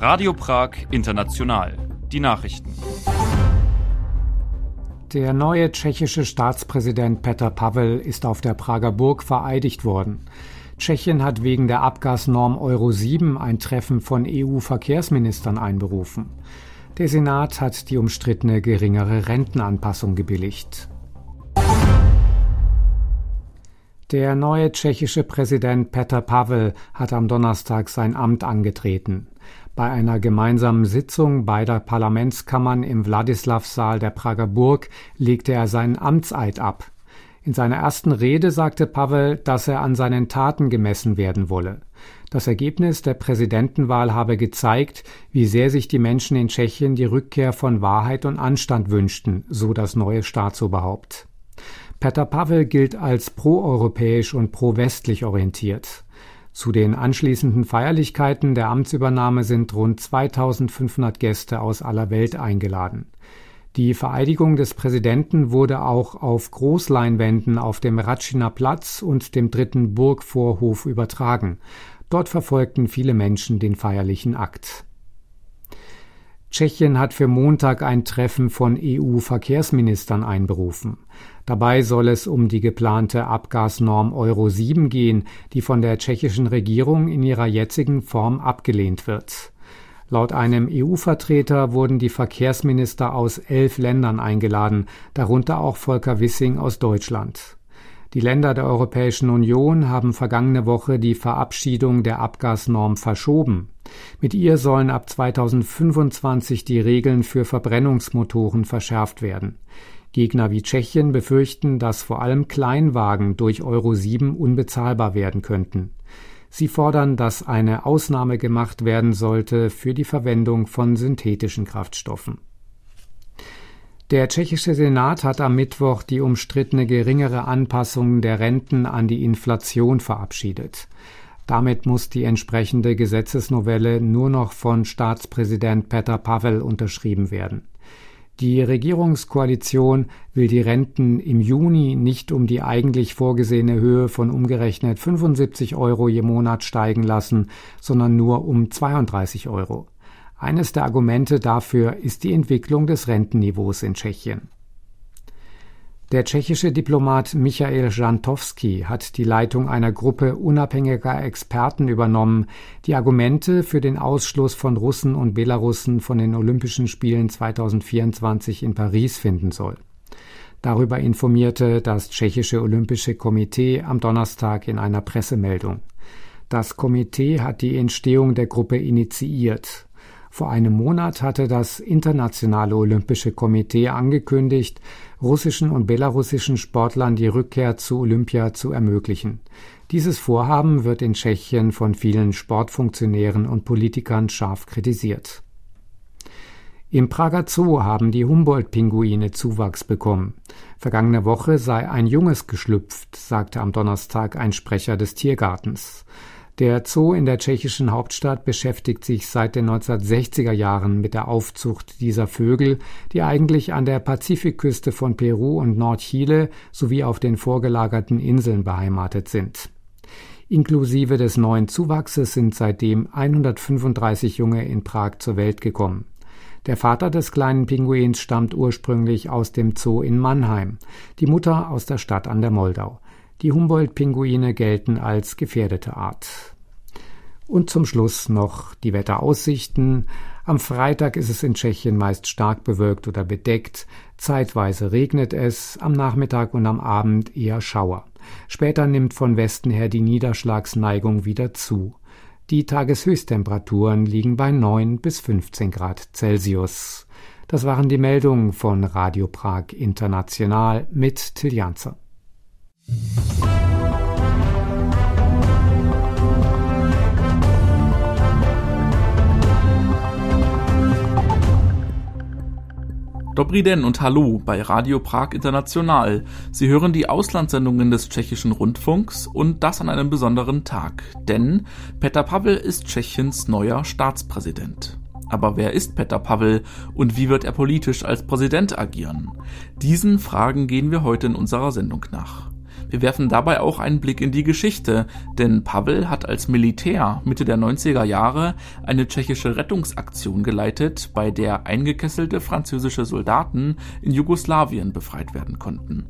Radio Prag International. Die Nachrichten. Der neue tschechische Staatspräsident Petr Pavel ist auf der Prager Burg vereidigt worden. Tschechien hat wegen der Abgasnorm Euro 7 ein Treffen von EU-Verkehrsministern einberufen. Der Senat hat die umstrittene geringere Rentenanpassung gebilligt. Der neue tschechische Präsident Petr Pavel hat am Donnerstag sein Amt angetreten. Bei einer gemeinsamen Sitzung beider Parlamentskammern im Wladislavsaal der Prager Burg legte er seinen Amtseid ab. In seiner ersten Rede sagte Pavel, dass er an seinen Taten gemessen werden wolle. Das Ergebnis der Präsidentenwahl habe gezeigt, wie sehr sich die Menschen in Tschechien die Rückkehr von Wahrheit und Anstand wünschten, so das neue Staatsoberhaupt. Peter Pavel gilt als proeuropäisch und pro-westlich orientiert. Zu den anschließenden Feierlichkeiten der Amtsübernahme sind rund 2500 Gäste aus aller Welt eingeladen. Die Vereidigung des Präsidenten wurde auch auf Großleinwänden auf dem Ratschiner Platz und dem dritten Burgvorhof übertragen. Dort verfolgten viele Menschen den feierlichen Akt. Tschechien hat für Montag ein Treffen von EU-Verkehrsministern einberufen. Dabei soll es um die geplante Abgasnorm Euro 7 gehen, die von der tschechischen Regierung in ihrer jetzigen Form abgelehnt wird. Laut einem EU-Vertreter wurden die Verkehrsminister aus elf Ländern eingeladen, darunter auch Volker Wissing aus Deutschland. Die Länder der Europäischen Union haben vergangene Woche die Verabschiedung der Abgasnorm verschoben. Mit ihr sollen ab 2025 die Regeln für Verbrennungsmotoren verschärft werden. Gegner wie Tschechien befürchten, dass vor allem Kleinwagen durch Euro 7 unbezahlbar werden könnten. Sie fordern, dass eine Ausnahme gemacht werden sollte für die Verwendung von synthetischen Kraftstoffen. Der tschechische Senat hat am Mittwoch die umstrittene geringere Anpassung der Renten an die Inflation verabschiedet. Damit muss die entsprechende Gesetzesnovelle nur noch von Staatspräsident Petr Pavel unterschrieben werden. Die Regierungskoalition will die Renten im Juni nicht um die eigentlich vorgesehene Höhe von umgerechnet 75 Euro je Monat steigen lassen, sondern nur um 32 Euro. Eines der Argumente dafür ist die Entwicklung des Rentenniveaus in Tschechien. Der tschechische Diplomat Michael Jantowski hat die Leitung einer Gruppe unabhängiger Experten übernommen, die Argumente für den Ausschluss von Russen und Belarussen von den Olympischen Spielen 2024 in Paris finden soll. Darüber informierte das tschechische Olympische Komitee am Donnerstag in einer Pressemeldung. Das Komitee hat die Entstehung der Gruppe initiiert. Vor einem Monat hatte das Internationale Olympische Komitee angekündigt, russischen und belarussischen Sportlern die Rückkehr zu Olympia zu ermöglichen. Dieses Vorhaben wird in Tschechien von vielen Sportfunktionären und Politikern scharf kritisiert. Im Prager Zoo haben die Humboldt-Pinguine Zuwachs bekommen. Vergangene Woche sei ein Junges geschlüpft, sagte am Donnerstag ein Sprecher des Tiergartens. Der Zoo in der tschechischen Hauptstadt beschäftigt sich seit den 1960er Jahren mit der Aufzucht dieser Vögel, die eigentlich an der Pazifikküste von Peru und Nordchile sowie auf den vorgelagerten Inseln beheimatet sind. Inklusive des neuen Zuwachses sind seitdem 135 Junge in Prag zur Welt gekommen. Der Vater des kleinen Pinguins stammt ursprünglich aus dem Zoo in Mannheim, die Mutter aus der Stadt an der Moldau. Die Humboldt-Pinguine gelten als gefährdete Art. Und zum Schluss noch die Wetteraussichten. Am Freitag ist es in Tschechien meist stark bewölkt oder bedeckt. Zeitweise regnet es, am Nachmittag und am Abend eher Schauer. Später nimmt von Westen her die Niederschlagsneigung wieder zu. Die Tageshöchsttemperaturen liegen bei 9 bis 15 Grad Celsius. Das waren die Meldungen von Radio Prag International mit Tiljanzer. Dobry den und Hallo bei Radio Prag International. Sie hören die Auslandssendungen des tschechischen Rundfunks und das an einem besonderen Tag, denn Petr Pavel ist Tschechiens neuer Staatspräsident. Aber wer ist Petr Pavel und wie wird er politisch als Präsident agieren? Diesen Fragen gehen wir heute in unserer Sendung nach. Wir werfen dabei auch einen Blick in die Geschichte, denn Pavel hat als Militär Mitte der 90er Jahre eine tschechische Rettungsaktion geleitet, bei der eingekesselte französische Soldaten in Jugoslawien befreit werden konnten.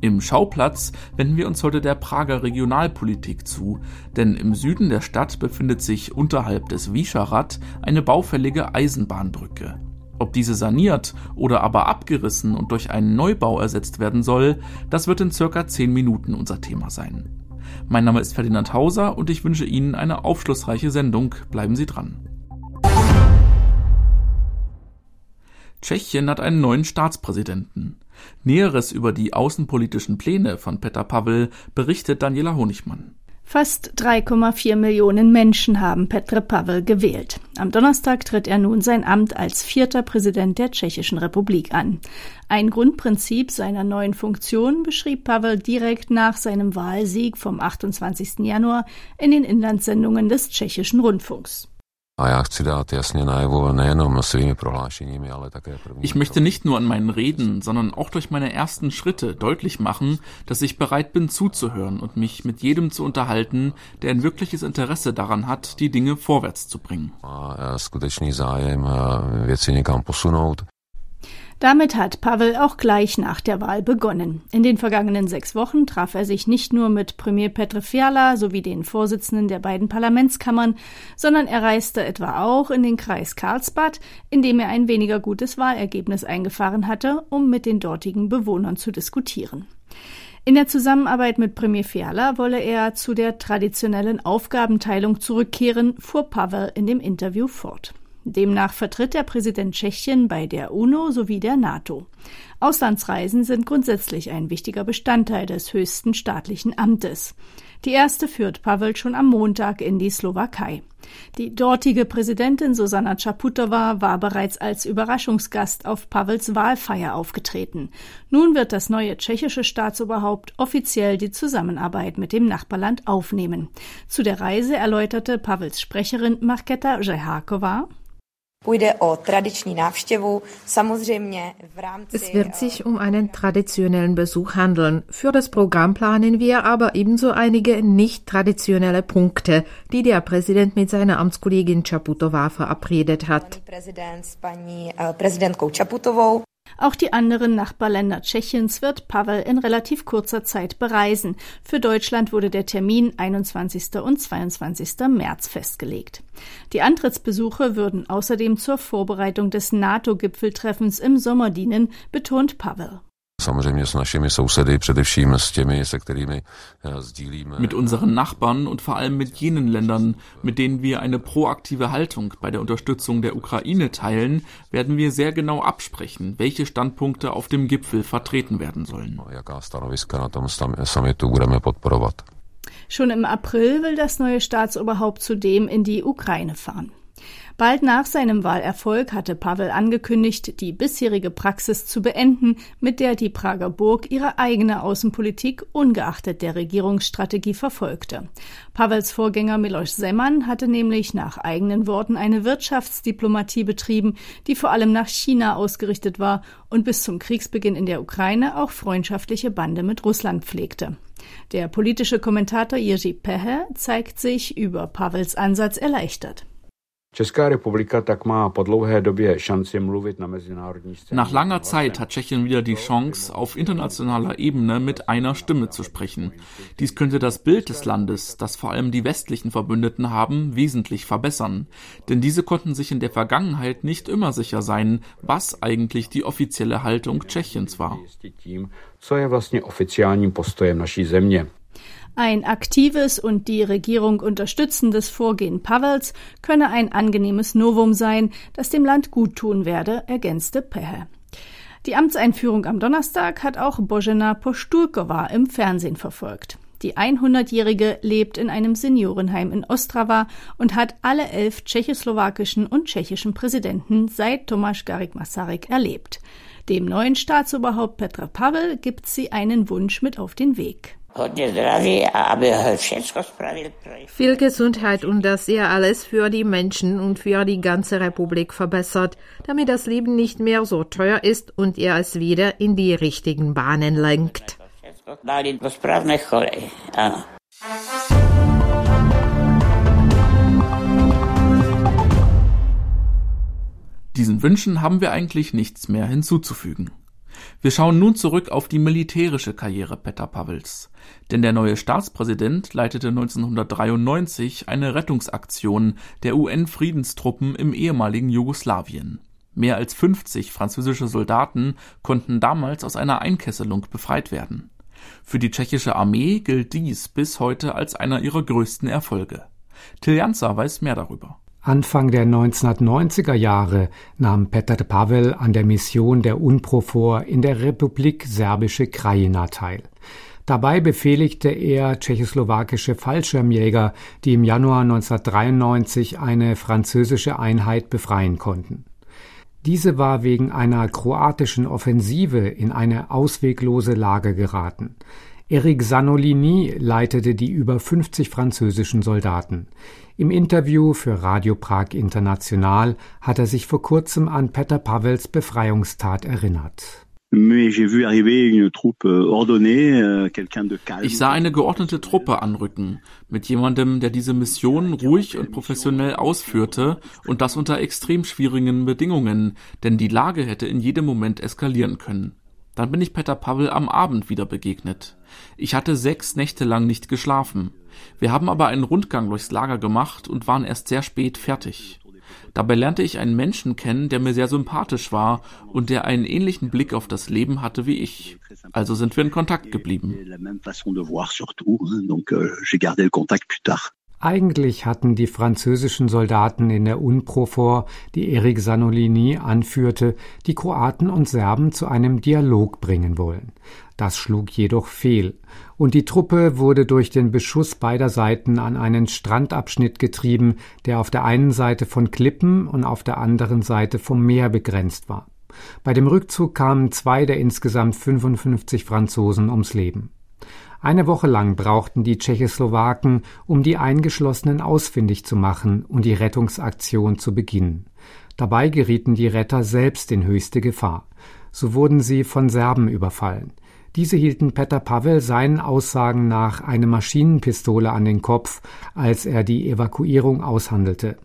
Im Schauplatz wenden wir uns heute der Prager Regionalpolitik zu, denn im Süden der Stadt befindet sich unterhalb des Visegrad eine baufällige Eisenbahnbrücke. Ob diese saniert oder aber abgerissen und durch einen Neubau ersetzt werden soll, das wird in circa 10 Minuten unser Thema sein. Mein Name ist Ferdinand Hauser und ich wünsche Ihnen eine aufschlussreiche Sendung. Bleiben Sie dran. Tschechien hat einen neuen Staatspräsidenten. Näheres über die außenpolitischen Pläne von Petr Pavel berichtet Daniela Honigmann. Fast 3,4 Millionen Menschen haben Petr Pavel gewählt. Am Donnerstag tritt er nun sein Amt als vierter Präsident der Tschechischen Republik an. Ein Grundprinzip seiner neuen Funktion beschrieb Pavel direkt nach seinem Wahlsieg vom 28. Januar in den Inlandssendungen des tschechischen Rundfunks. Ich möchte nicht nur an meinen Reden, sondern auch durch meine ersten Schritte deutlich machen, dass ich bereit bin zuzuhören und mich mit jedem zu unterhalten, der ein wirkliches Interesse daran hat, die Dinge vorwärts zu bringen. Damit hat Pavel auch gleich nach der Wahl begonnen. In den vergangenen sechs Wochen traf er sich nicht nur mit Premier Petr Fiala sowie den Vorsitzenden der beiden Parlamentskammern, sondern er reiste etwa auch in den Kreis Karlsbad, in dem er ein weniger gutes Wahlergebnis eingefahren hatte, um mit den dortigen Bewohnern zu diskutieren. In der Zusammenarbeit mit Premier Fiala wolle er zu der traditionellen Aufgabenteilung zurückkehren, fuhr Pavel in dem Interview fort. Demnach vertritt der Präsident Tschechien bei der UNO sowie der NATO. Auslandsreisen sind grundsätzlich ein wichtiger Bestandteil des höchsten staatlichen Amtes. Die erste führt Pavel schon am Montag in die Slowakei. Die dortige Präsidentin Susanna Čaputová war bereits als Überraschungsgast auf Pavels Wahlfeier aufgetreten. Nun wird das neue tschechische Staatsoberhaupt offiziell die Zusammenarbeit mit dem Nachbarland aufnehmen. Zu der Reise erläuterte Pavels Sprecherin Marketa Žeháková. Es wird sich um einen traditionellen Besuch handeln. Für das Programm planen wir aber ebenso einige nicht traditionelle Punkte, die der Präsident mit seiner Amtskollegin Čaputová verabredet hat. Auch die anderen Nachbarländer Tschechiens wird Pavel in relativ kurzer Zeit bereisen. Für Deutschland wurde der Termin 21. und 22. März festgelegt. Die Antrittsbesuche würden außerdem zur Vorbereitung des NATO-Gipfeltreffens im Sommer dienen, betont Pavel. Samozřejmě s našimi sousedy, především s těmi, se kterými eh, sdílíme. Mit unseren Nachbarn und vor allem mit jenen Ländern, mit denen wir eine proaktive Haltung bei der Unterstützung der Ukraine teilen, werden wir sehr genau absprechen, welche Standpunkte auf dem Gipfel vertreten werden sollen. Schon im April will das neue Staatsoberhaupt zudem in die Ukraine fahren. Bald nach seinem Wahlerfolg hatte Pavel angekündigt, die bisherige Praxis zu beenden, mit der die Prager Burg ihre eigene Außenpolitik ungeachtet der Regierungsstrategie verfolgte. Pavels Vorgänger Miloš Zeman hatte nämlich nach eigenen Worten eine Wirtschaftsdiplomatie betrieben, die vor allem nach China ausgerichtet war und bis zum Kriegsbeginn in der Ukraine auch freundschaftliche Bande mit Russland pflegte. Der politische Kommentator Jerzy Pehe zeigt sich über Pavels Ansatz erleichtert. Nach langer Zeit hat Tschechien wieder die Chance, auf internationaler Ebene mit einer Stimme zu sprechen. Dies könnte das Bild des Landes, das vor allem die westlichen Verbündeten haben, wesentlich verbessern. Denn diese konnten sich in der Vergangenheit nicht immer sicher sein, was eigentlich die offizielle Haltung Tschechiens war. Ein aktives und die Regierung unterstützendes Vorgehen Pavels könne ein angenehmes Novum sein, das dem Land guttun werde, ergänzte Pehe. Die Amtseinführung am Donnerstag hat auch Božena Posturkova im Fernsehen verfolgt. Die 100-Jährige lebt in einem Seniorenheim in Ostrava und hat alle elf tschechoslowakischen und tschechischen Präsidenten seit Tomáš Garik Masaryk erlebt. Dem neuen Staatsoberhaupt Petra Pavel gibt sie einen Wunsch mit auf den Weg. Viel Gesundheit und dass er alles für die Menschen und für die ganze Republik verbessert, damit das Leben nicht mehr so teuer ist und er es wieder in die richtigen Bahnen lenkt. Diesen Wünschen haben wir eigentlich nichts mehr hinzuzufügen. Wir schauen nun zurück auf die militärische Karriere Peter Pawels. Denn der neue Staatspräsident leitete 1993 eine Rettungsaktion der UN-Friedenstruppen im ehemaligen Jugoslawien. Mehr als 50 französische Soldaten konnten damals aus einer Einkesselung befreit werden. Für die tschechische Armee gilt dies bis heute als einer ihrer größten Erfolge. Till Janzer weiß mehr darüber. Anfang der 1990er Jahre nahm Petr Pavel an der Mission der UNPROFOR in der Republik Serbische Krajina teil. Dabei befehligte er tschechoslowakische Fallschirmjäger, die im Januar 1993 eine französische Einheit befreien konnten. Diese war wegen einer kroatischen Offensive in eine ausweglose Lage geraten. Eric Sanolini leitete die über 50 französischen Soldaten. Im Interview für Radio Prag International hat er sich vor kurzem an Peter Pavels Befreiungstat erinnert. Ich sah eine geordnete Truppe anrücken, mit jemandem, der diese Mission ruhig und professionell ausführte und das unter extrem schwierigen Bedingungen, denn die Lage hätte in jedem Moment eskalieren können. Dann bin ich Peter Pavel am Abend wieder begegnet. Ich hatte sechs Nächte lang nicht geschlafen. Wir haben aber einen Rundgang durchs Lager gemacht und waren erst sehr spät fertig. Dabei lernte ich einen Menschen kennen, der mir sehr sympathisch war und der einen ähnlichen Blick auf das Leben hatte wie ich. Also sind wir in Kontakt geblieben. Eigentlich hatten die französischen Soldaten in der UNPROFOR, die Erik Sanolini anführte, die Kroaten und Serben zu einem Dialog bringen wollen. Das schlug jedoch fehl, und die Truppe wurde durch den Beschuss beider Seiten an einen Strandabschnitt getrieben, der auf der einen Seite von Klippen und auf der anderen Seite vom Meer begrenzt war. Bei dem Rückzug kamen zwei der insgesamt 55 Franzosen ums Leben. Eine Woche lang brauchten die Tschechoslowaken, um die Eingeschlossenen ausfindig zu machen und die Rettungsaktion zu beginnen. Dabei gerieten die Retter selbst in höchste Gefahr. So wurden sie von Serben überfallen. Diese hielten Peter Pavel seinen Aussagen nach eine Maschinenpistole an den Kopf, als er die Evakuierung aushandelte.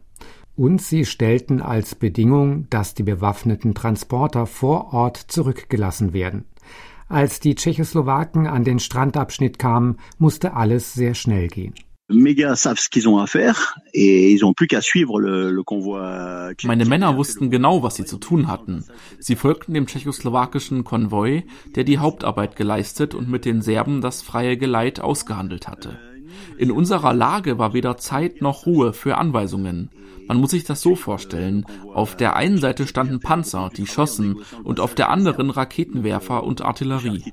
Und sie stellten als Bedingung, dass die bewaffneten Transporter vor Ort zurückgelassen werden. Als die Tschechoslowaken an den Strandabschnitt kamen, musste alles sehr schnell gehen. Meine Männer wussten genau, was sie zu tun hatten. Sie folgten dem tschechoslowakischen Konvoi, der die Hauptarbeit geleistet und mit den Serben das freie Geleit ausgehandelt hatte. In unserer Lage war weder Zeit noch Ruhe für Anweisungen. Man muss sich das so vorstellen. Auf der einen Seite standen Panzer, die schossen, und auf der anderen Raketenwerfer und Artillerie.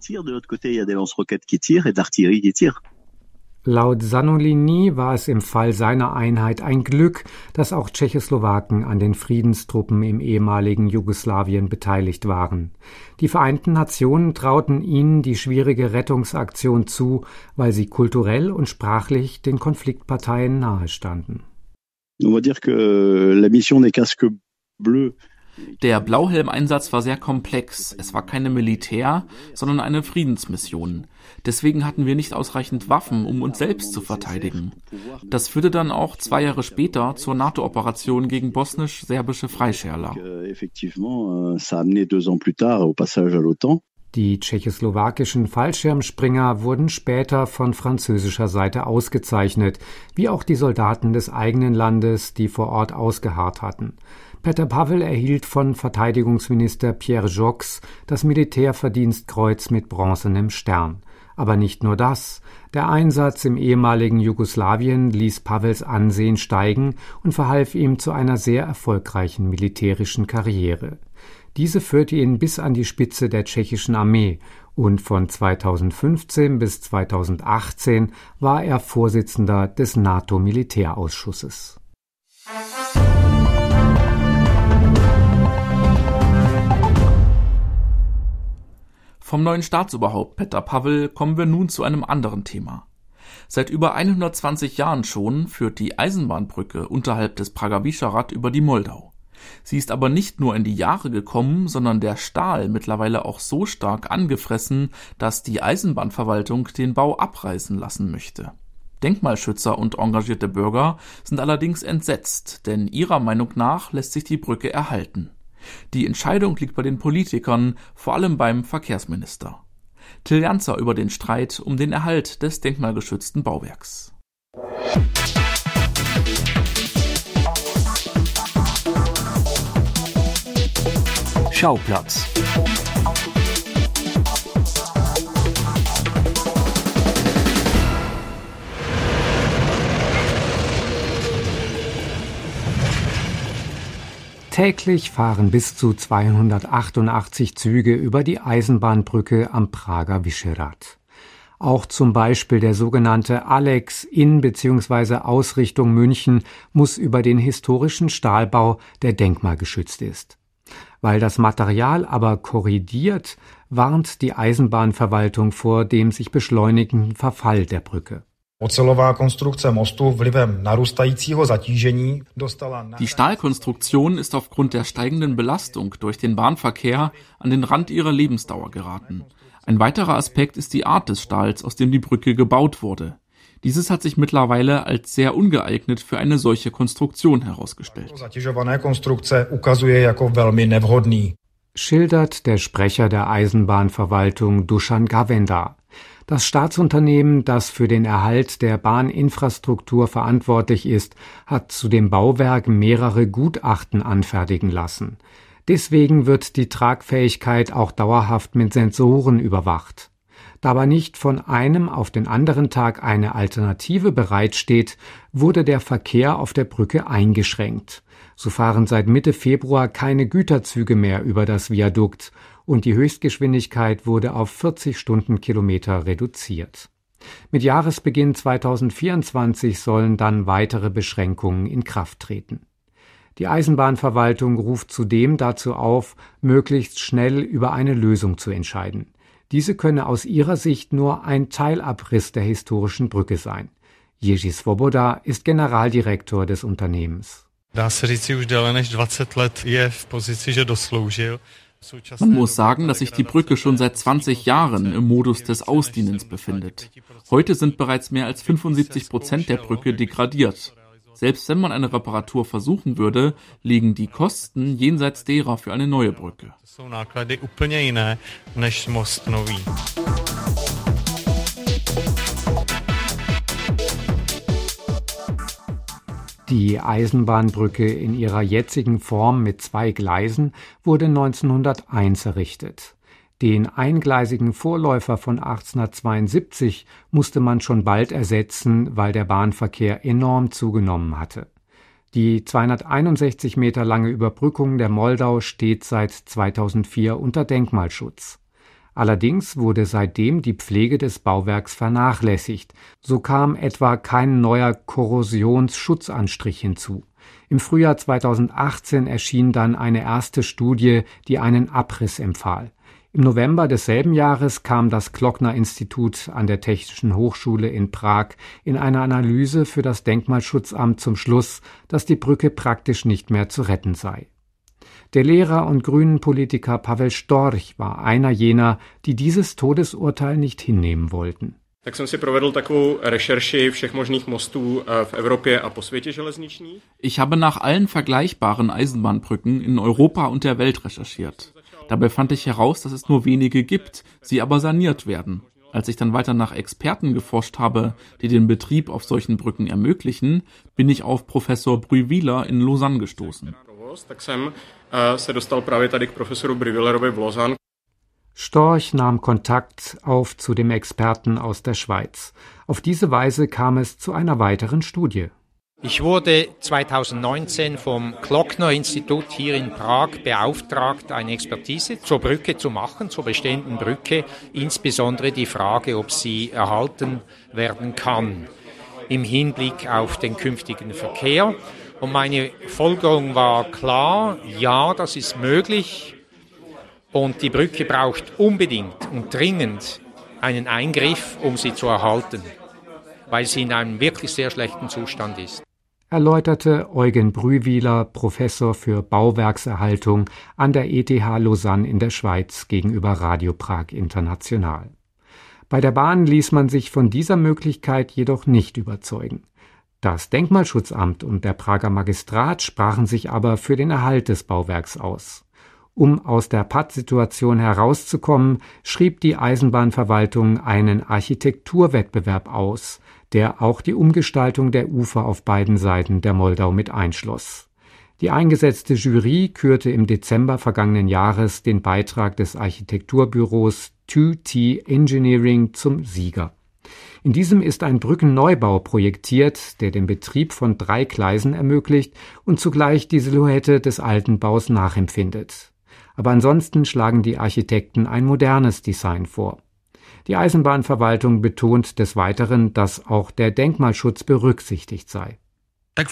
Laut Sanolini war es im Fall seiner Einheit ein Glück, dass auch Tschechoslowaken an den Friedenstruppen im ehemaligen Jugoslawien beteiligt waren. Die Vereinten Nationen trauten ihnen die schwierige Rettungsaktion zu, weil sie kulturell und sprachlich den Konfliktparteien nahestanden. On va dire que la mission des casques bleus der Blauhelm-Einsatz war sehr komplex. Es war keine Militär, sondern eine Friedensmission. Deswegen hatten wir nicht ausreichend Waffen, um uns selbst zu verteidigen. Das führte dann auch zwei Jahre später zur NATO-Operation gegen bosnisch-serbische Freischärler. Die tschechoslowakischen Fallschirmspringer wurden später von französischer Seite ausgezeichnet, wie auch die Soldaten des eigenen Landes, die vor Ort ausgeharrt hatten. Peter Pavel erhielt von Verteidigungsminister Pierre Jox das Militärverdienstkreuz mit bronzenem Stern. Aber nicht nur das. Der Einsatz im ehemaligen Jugoslawien ließ Pavels Ansehen steigen und verhalf ihm zu einer sehr erfolgreichen militärischen Karriere. Diese führte ihn bis an die Spitze der tschechischen Armee und von 2015 bis 2018 war er Vorsitzender des NATO-Militärausschusses. Vom neuen Staatsoberhaupt Peter Pavel kommen wir nun zu einem anderen Thema. Seit über 120 Jahren schon führt die Eisenbahnbrücke unterhalb des Prager Visegrad über die Moldau. Sie ist aber nicht nur in die Jahre gekommen, sondern der Stahl mittlerweile auch so stark angefressen, dass die Eisenbahnverwaltung den Bau abreißen lassen möchte. Denkmalschützer und engagierte Bürger sind allerdings entsetzt, denn ihrer Meinung nach lässt sich die Brücke erhalten. Die Entscheidung liegt bei den Politikern, vor allem beim Verkehrsminister. Till Janzer über den Streit um den Erhalt des denkmalgeschützten Bauwerks. Schauplatz Täglich fahren bis zu 288 Züge über die Eisenbahnbrücke am Prager Vyšehrad. Auch zum Beispiel der sogenannte Alex in bzw. Ausrichtung München muss über den historischen Stahlbau, der denkmalgeschützt ist. Weil das Material aber korridiert, warnt die Eisenbahnverwaltung vor dem sich beschleunigenden Verfall der Brücke. Die Stahlkonstruktion ist aufgrund der steigenden Belastung durch den Bahnverkehr an den Rand ihrer Lebensdauer geraten. Ein weiterer Aspekt ist die Art des Stahls, aus dem die Brücke gebaut wurde. Dieses hat sich mittlerweile als sehr ungeeignet für eine solche Konstruktion herausgestellt. Schildert der Sprecher der Eisenbahnverwaltung Dusan Gavenda. Das Staatsunternehmen, das für den Erhalt der Bahninfrastruktur verantwortlich ist, hat zu dem Bauwerk mehrere Gutachten anfertigen lassen. Deswegen wird die Tragfähigkeit auch dauerhaft mit Sensoren überwacht. Da aber nicht von einem auf den anderen Tag eine Alternative bereitsteht, wurde der Verkehr auf der Brücke eingeschränkt. So fahren seit Mitte Februar keine Güterzüge mehr über das Viadukt und die Höchstgeschwindigkeit wurde auf 40 Stundenkilometer reduziert. Mit Jahresbeginn 2024 sollen dann weitere Beschränkungen in Kraft treten. Die Eisenbahnverwaltung ruft zudem dazu auf, möglichst schnell über eine Lösung zu entscheiden. Diese könne aus ihrer Sicht nur ein Teilabriss der historischen Brücke sein. Jerzy Svoboda ist Generaldirektor des Unternehmens. Dá se říci, už déle než 20 let je v pozici, že dosloužil. Man muss sagen, dass sich die Brücke schon seit 20 Jahren im Modus des Ausdienens befindet. Heute sind bereits mehr als 75 Prozent der Brücke degradiert. Selbst wenn man eine Reparatur versuchen würde, liegen die Kosten jenseits derer für eine neue Brücke. Die Eisenbahnbrücke in ihrer jetzigen Form mit zwei Gleisen wurde 1901 errichtet. Den eingleisigen Vorläufer von 1872 musste man schon bald ersetzen, weil der Bahnverkehr enorm zugenommen hatte. Die 261 Meter lange Überbrückung der Moldau steht seit 2004 unter Denkmalschutz. Allerdings wurde seitdem die Pflege des Bauwerks vernachlässigt. So kam etwa kein neuer Korrosionsschutzanstrich hinzu. Im Frühjahr 2018 erschien dann eine erste Studie, die einen Abriss empfahl. Im November desselben Jahres kam das Klockner Institut an der Technischen Hochschule in Prag in einer Analyse für das Denkmalschutzamt zum Schluss, dass die Brücke praktisch nicht mehr zu retten sei. Der Lehrer und Grünen-Politiker Pavel Storch war einer jener, die dieses Todesurteil nicht hinnehmen wollten. Ich habe nach allen vergleichbaren Eisenbahnbrücken in Europa und der Welt recherchiert. Dabei fand ich heraus, dass es nur wenige gibt, sie aber saniert werden. Als ich dann weiter nach Experten geforscht habe, die den Betrieb auf solchen Brücken ermöglichen, bin ich auf Professor Brühwiler in Lausanne gestoßen Lausanne. Storch nahm Kontakt auf zu dem Experten aus der Schweiz. Auf diese Weise kam es zu einer weiteren Studie. Ich wurde 2019 vom Klockner-Institut hier in Prag beauftragt, eine Expertise zur Brücke zu machen, zur bestehenden Brücke, insbesondere die Frage, ob sie erhalten werden kann im Hinblick auf den künftigen Verkehr. Und meine Folgerung war klar, ja, das ist möglich. Und die Brücke braucht unbedingt und dringend einen Eingriff, um sie zu erhalten, weil sie in einem wirklich sehr schlechten Zustand ist. Erläuterte Eugen Brühwiler, Professor für Bauwerkserhaltung an der ETH Lausanne in der Schweiz gegenüber Radio Prag International. Bei der Bahn ließ man sich von dieser Möglichkeit jedoch nicht überzeugen. Das Denkmalschutzamt und der Prager Magistrat sprachen sich aber für den Erhalt des Bauwerks aus. Um aus der Pattsituation herauszukommen, schrieb die Eisenbahnverwaltung einen Architekturwettbewerb aus, der auch die Umgestaltung der Ufer auf beiden Seiten der Moldau mit einschloss. Die eingesetzte Jury kürte im Dezember vergangenen Jahres den Beitrag des Architekturbüros 2T Engineering zum Sieger. In diesem ist ein Brückenneubau projektiert, der den Betrieb von drei Gleisen ermöglicht und zugleich die Silhouette des alten Baus nachempfindet. Aber ansonsten schlagen die Architekten ein modernes Design vor. Die Eisenbahnverwaltung betont des Weiteren, dass auch der Denkmalschutz berücksichtigt sei. Eh,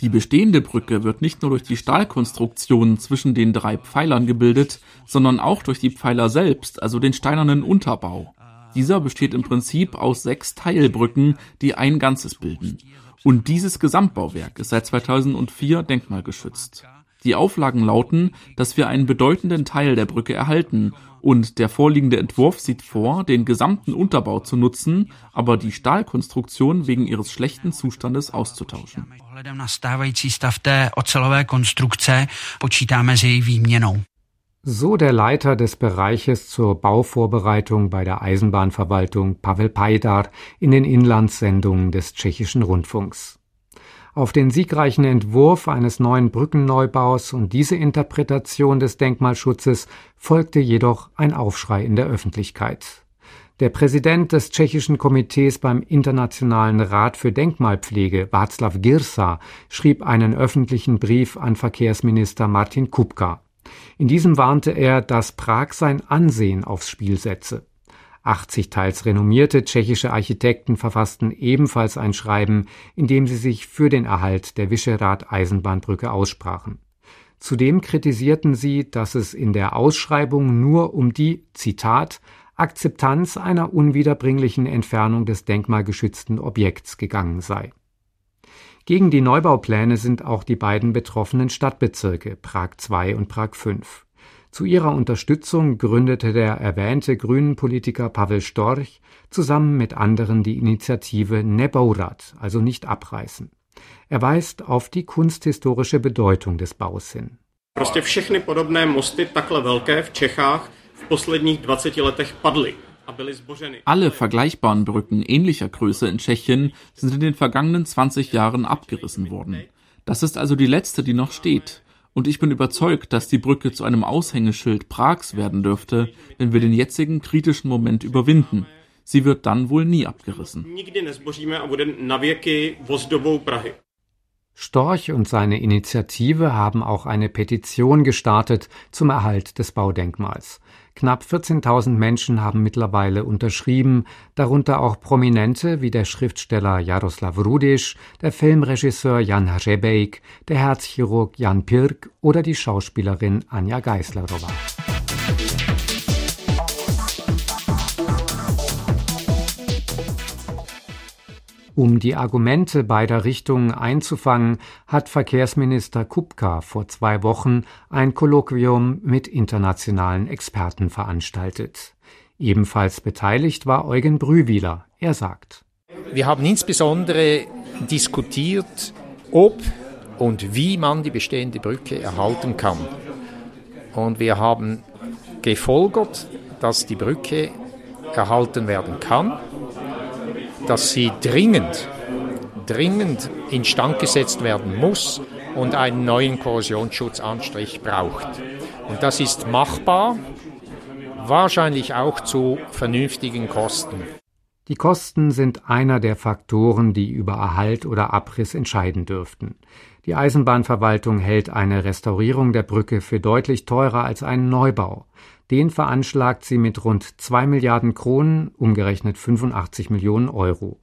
die bestehende Brücke wird nicht nur durch die Stahlkonstruktion zwischen den drei Pfeilern gebildet, sondern auch durch die Pfeiler selbst, also den steinernen Unterbau. Dieser besteht im Prinzip aus sechs Teilbrücken, die ein Ganzes bilden. Und dieses Gesamtbauwerk ist seit 2004 denkmalgeschützt. Die Auflagen lauten, dass wir einen bedeutenden Teil der Brücke erhalten und der vorliegende Entwurf sieht vor, den gesamten Unterbau zu nutzen, aber die Stahlkonstruktion wegen ihres schlechten Zustandes auszutauschen. So der Leiter des Bereiches zur Bauvorbereitung bei der Eisenbahnverwaltung Pavel Pajdar in den Inlandssendungen des tschechischen Rundfunks. Auf den siegreichen Entwurf eines neuen Brückenneubaus und diese Interpretation des Denkmalschutzes folgte jedoch ein Aufschrei in der Öffentlichkeit. Der Präsident des tschechischen Komitees beim Internationalen Rat für Denkmalpflege, Václav Girsa, schrieb einen öffentlichen Brief an Verkehrsminister Martin Kupka. In diesem warnte er, dass Prag sein Ansehen aufs Spiel setze. 80 teils renommierte tschechische Architekten verfassten ebenfalls ein Schreiben, in dem sie sich für den Erhalt der Visegrad-Eisenbahnbrücke aussprachen. Zudem kritisierten sie, dass es in der Ausschreibung nur um die, Zitat, Akzeptanz einer unwiederbringlichen Entfernung des denkmalgeschützten Objekts gegangen sei. Gegen die Neubaupläne sind auch die beiden betroffenen Stadtbezirke Prag II und Prag V. Zu ihrer Unterstützung gründete der erwähnte Grünen-Politiker Pavel Storch zusammen mit anderen die Initiative Nebourat, also nicht abreißen. Er weist auf die kunsthistorische Bedeutung des Baus hin. Prostě všechny podobné mosty takhle velké v Čechách v posledních 20 letech padly. Alle vergleichbaren Brücken ähnlicher Größe in Tschechien sind in den vergangenen 20 Jahren abgerissen worden. Das ist also die letzte, die noch steht. Und ich bin überzeugt, dass die Brücke zu einem Aushängeschild Prags werden dürfte, wenn wir den jetzigen kritischen Moment überwinden. Sie wird dann wohl nie abgerissen. Storch und seine Initiative haben auch eine Petition gestartet zum Erhalt des Baudenkmals. Knapp 14.000 Menschen haben mittlerweile unterschrieben, darunter auch Prominente wie der Schriftsteller Jaroslav Rudisch, der Filmregisseur Jan Hřebejk, der Herzchirurg Jan Pirk oder die Schauspielerin Anja Geislerova. Um die Argumente beider Richtungen einzufangen, hat Verkehrsminister Kupka vor zwei Wochen ein Kolloquium mit internationalen Experten veranstaltet. Ebenfalls beteiligt war Eugen Brühwiler. Er sagt, Wir haben insbesondere diskutiert, ob und wie man die bestehende Brücke erhalten kann. Und wir haben gefolgert, dass die Brücke erhalten werden kann dass sie dringend, dringend instand gesetzt werden muss und einen neuen Korrosionsschutzanstrich braucht. Und das ist machbar, wahrscheinlich auch zu vernünftigen Kosten. Die Kosten sind einer der Faktoren, die über Erhalt oder Abriss entscheiden dürften. Die Eisenbahnverwaltung hält eine Restaurierung der Brücke für deutlich teurer als einen Neubau. Den veranschlagt sie mit rund 2 Milliarden Kronen, umgerechnet 85 Millionen Euro.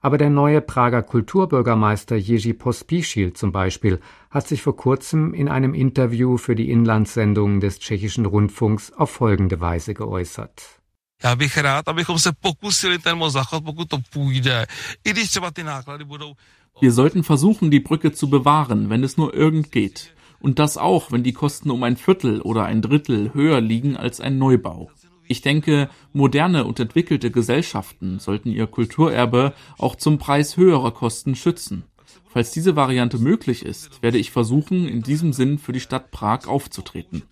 Aber der neue Prager Kulturbürgermeister Jerzy Pospischil zum Beispiel hat sich vor kurzem in einem Interview für die Inlandssendungen des tschechischen Rundfunks auf folgende Weise geäußert. Já wir sollten versuchen, die Brücke zu bewahren, wenn es nur irgend geht. Und das auch, wenn die Kosten um ein Viertel oder ein Drittel höher liegen als ein Neubau. Ich denke, moderne und entwickelte Gesellschaften sollten ihr Kulturerbe auch zum Preis höherer Kosten schützen. Falls diese Variante möglich ist, werde ich versuchen, in diesem Sinn für die Stadt Prag aufzutreten.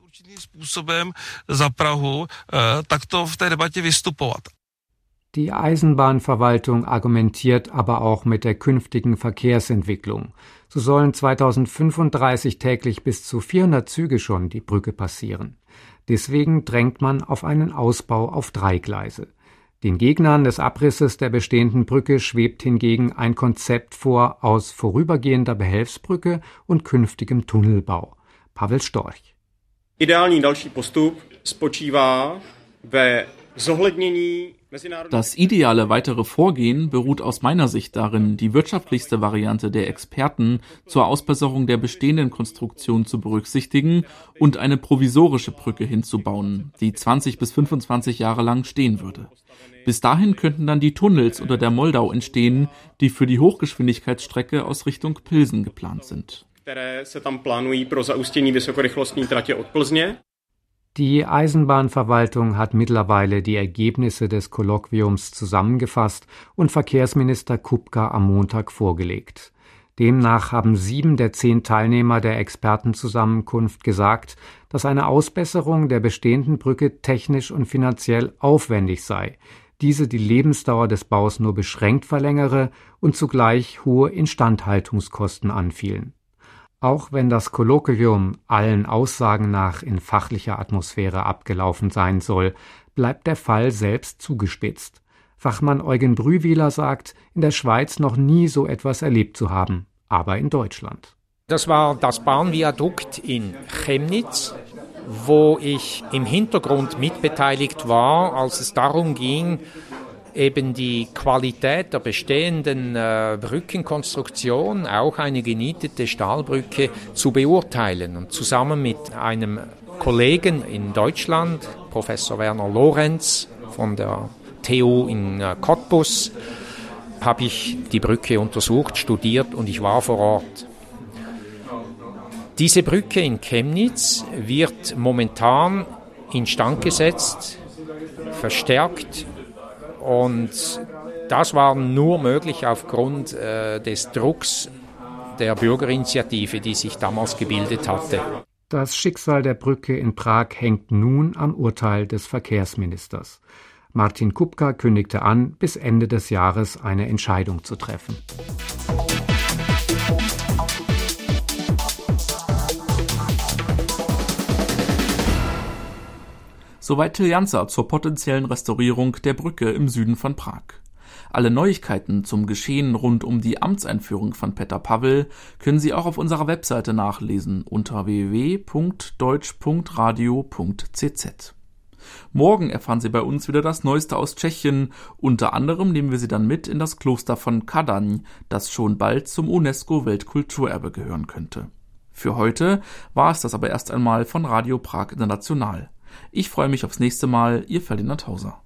Die Eisenbahnverwaltung argumentiert aber auch mit der künftigen Verkehrsentwicklung. So sollen 2035 täglich bis zu 400 Züge schon die Brücke passieren. Deswegen drängt man auf einen Ausbau auf drei Gleise. Den Gegnern des Abrisses der bestehenden Brücke schwebt hingegen ein Konzept vor aus vorübergehender Behelfsbrücke und künftigem Tunnelbau. Pavel Storch. Ideální další postup spočívá ve das ideale weitere Vorgehen beruht aus meiner Sicht darin, die wirtschaftlichste Variante der Experten zur Ausbesserung der bestehenden Konstruktion zu berücksichtigen und eine provisorische Brücke hinzubauen, die 20 bis 25 Jahre lang stehen würde. Bis dahin könnten dann die Tunnels unter der Moldau entstehen, die für die Hochgeschwindigkeitsstrecke aus Richtung Pilsen geplant sind. Die Eisenbahnverwaltung hat mittlerweile die Ergebnisse des Kolloquiums zusammengefasst und Verkehrsminister Kupka am Montag vorgelegt. Demnach haben sieben der zehn Teilnehmer der Expertenzusammenkunft gesagt, dass eine Ausbesserung der bestehenden Brücke technisch und finanziell aufwendig sei, diese die Lebensdauer des Baus nur beschränkt verlängere und zugleich hohe Instandhaltungskosten anfielen. Auch wenn das Kolloquium allen Aussagen nach in fachlicher Atmosphäre abgelaufen sein soll, bleibt der Fall selbst zugespitzt. Fachmann Eugen Brühwiler sagt, in der Schweiz noch nie so etwas erlebt zu haben, aber in Deutschland. Das war das Bahnviadukt in Chemnitz, wo ich im Hintergrund mitbeteiligt war, als es darum ging, eben die Qualität der bestehenden äh, Brückenkonstruktion, auch eine genietete Stahlbrücke, zu beurteilen. Und zusammen mit einem Kollegen in Deutschland, Professor Werner Lorenz von der TU in äh, Cottbus, habe ich die Brücke untersucht, studiert und ich war vor Ort. Diese Brücke in Chemnitz wird momentan instand gesetzt, verstärkt und das war nur möglich aufgrund äh, des Drucks der Bürgerinitiative, die sich damals gebildet hatte. Das Schicksal der Brücke in Prag hängt nun am Urteil des Verkehrsministers. Martin Kupka kündigte an, bis Ende des Jahres eine Entscheidung zu treffen. Soweit Till Janzer zur potenziellen Restaurierung der Brücke im Süden von Prag. Alle Neuigkeiten zum Geschehen rund um die Amtseinführung von Peter Pavel können Sie auch auf unserer Webseite nachlesen unter www.deutsch.radio.cz. Morgen erfahren Sie bei uns wieder das Neueste aus Tschechien. Unter anderem nehmen wir Sie dann mit in das Kloster von Kadaň, das schon bald zum UNESCO-Weltkulturerbe gehören könnte. Für heute war es das aber erst einmal von Radio Prag International. Ich freue mich aufs nächste Mal, Ihr Ferdinand Hauser.